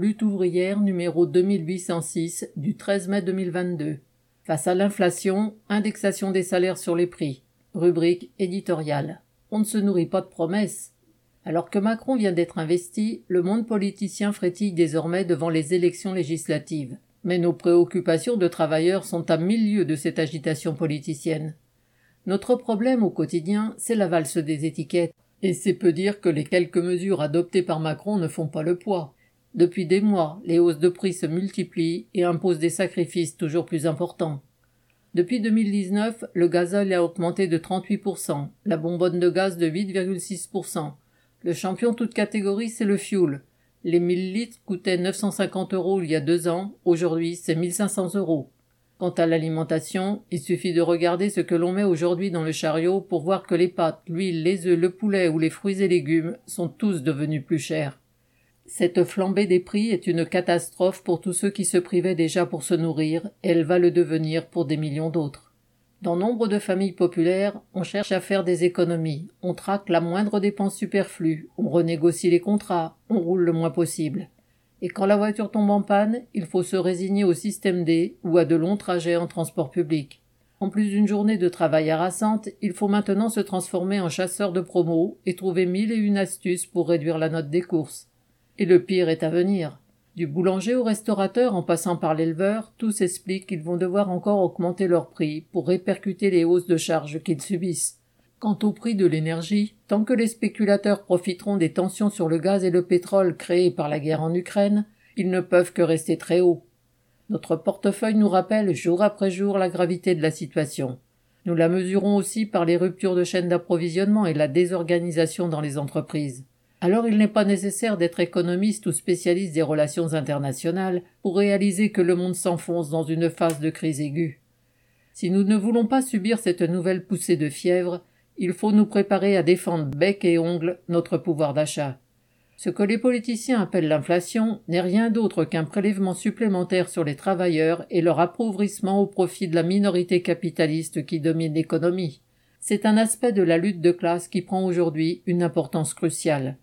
lutte ouvrière numéro 2806 du 13 mai 2022. Face à l'inflation, indexation des salaires sur les prix. Rubrique éditoriale. On ne se nourrit pas de promesses. Alors que Macron vient d'être investi, le monde politicien frétille désormais devant les élections législatives. Mais nos préoccupations de travailleurs sont à milieu de cette agitation politicienne. Notre problème au quotidien, c'est la valse des étiquettes. Et c'est peu dire que les quelques mesures adoptées par Macron ne font pas le poids. Depuis des mois, les hausses de prix se multiplient et imposent des sacrifices toujours plus importants. Depuis 2019, le gazole a augmenté de 38%, la bonbonne de gaz de 8,6%. Le champion toute catégorie, c'est le fuel. Les 1000 litres coûtaient 950 euros il y a deux ans, aujourd'hui c'est 1500 euros. Quant à l'alimentation, il suffit de regarder ce que l'on met aujourd'hui dans le chariot pour voir que les pâtes, l'huile, les œufs, le poulet ou les fruits et légumes sont tous devenus plus chers. Cette flambée des prix est une catastrophe pour tous ceux qui se privaient déjà pour se nourrir, et elle va le devenir pour des millions d'autres. Dans nombre de familles populaires, on cherche à faire des économies, on traque la moindre dépense superflue, on renégocie les contrats, on roule le moins possible. Et quand la voiture tombe en panne, il faut se résigner au système D ou à de longs trajets en transport public. En plus d'une journée de travail harassante, il faut maintenant se transformer en chasseur de promos et trouver mille et une astuces pour réduire la note des courses. Et le pire est à venir. Du boulanger au restaurateur en passant par l'éleveur, tous expliquent qu'ils vont devoir encore augmenter leurs prix pour répercuter les hausses de charges qu'ils subissent. Quant au prix de l'énergie, tant que les spéculateurs profiteront des tensions sur le gaz et le pétrole créées par la guerre en Ukraine, ils ne peuvent que rester très hauts. Notre portefeuille nous rappelle jour après jour la gravité de la situation. Nous la mesurons aussi par les ruptures de chaînes d'approvisionnement et la désorganisation dans les entreprises. Alors il n'est pas nécessaire d'être économiste ou spécialiste des relations internationales pour réaliser que le monde s'enfonce dans une phase de crise aiguë. Si nous ne voulons pas subir cette nouvelle poussée de fièvre, il faut nous préparer à défendre bec et ongle notre pouvoir d'achat. Ce que les politiciens appellent l'inflation n'est rien d'autre qu'un prélèvement supplémentaire sur les travailleurs et leur appauvrissement au profit de la minorité capitaliste qui domine l'économie. C'est un aspect de la lutte de classe qui prend aujourd'hui une importance cruciale.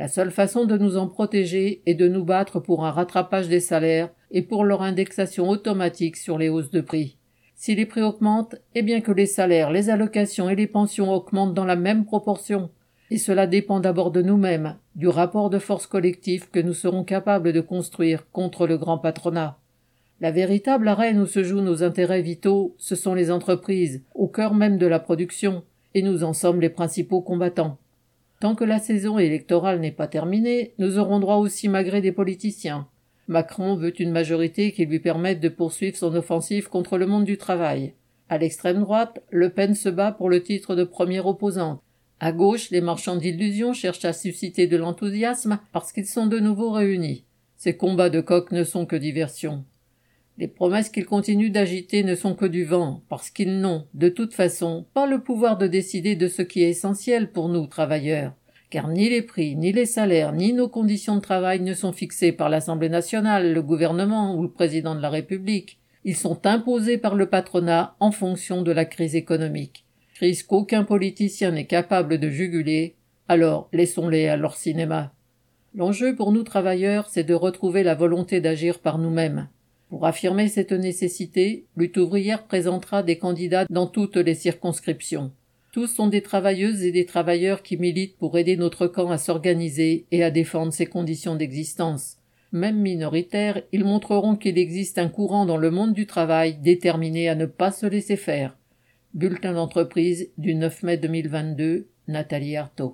La seule façon de nous en protéger est de nous battre pour un rattrapage des salaires et pour leur indexation automatique sur les hausses de prix. Si les prix augmentent, eh bien que les salaires, les allocations et les pensions augmentent dans la même proportion. Et cela dépend d'abord de nous-mêmes, du rapport de force collectif que nous serons capables de construire contre le grand patronat. La véritable arène où se jouent nos intérêts vitaux, ce sont les entreprises, au cœur même de la production, et nous en sommes les principaux combattants. Tant que la saison électorale n'est pas terminée, nous aurons droit aussi malgré des politiciens. Macron veut une majorité qui lui permette de poursuivre son offensive contre le monde du travail. À l'extrême droite, Le Pen se bat pour le titre de première opposante. À gauche, les marchands d'illusions cherchent à susciter de l'enthousiasme parce qu'ils sont de nouveau réunis. Ces combats de coq ne sont que diversion. Les promesses qu'ils continuent d'agiter ne sont que du vent, parce qu'ils n'ont, de toute façon, pas le pouvoir de décider de ce qui est essentiel pour nous, travailleurs car ni les prix, ni les salaires, ni nos conditions de travail ne sont fixés par l'Assemblée nationale, le gouvernement ou le président de la République. Ils sont imposés par le patronat en fonction de la crise économique. Crise qu'aucun politicien n'est capable de juguler, alors laissons-les à leur cinéma. L'enjeu pour nous travailleurs, c'est de retrouver la volonté d'agir par nous-mêmes. Pour affirmer cette nécessité, Lutte ouvrière présentera des candidats dans toutes les circonscriptions. Tous sont des travailleuses et des travailleurs qui militent pour aider notre camp à s'organiser et à défendre ses conditions d'existence. Même minoritaires, ils montreront qu'il existe un courant dans le monde du travail déterminé à ne pas se laisser faire. Bulletin d'entreprise du 9 mai 2022, Nathalie Artaud.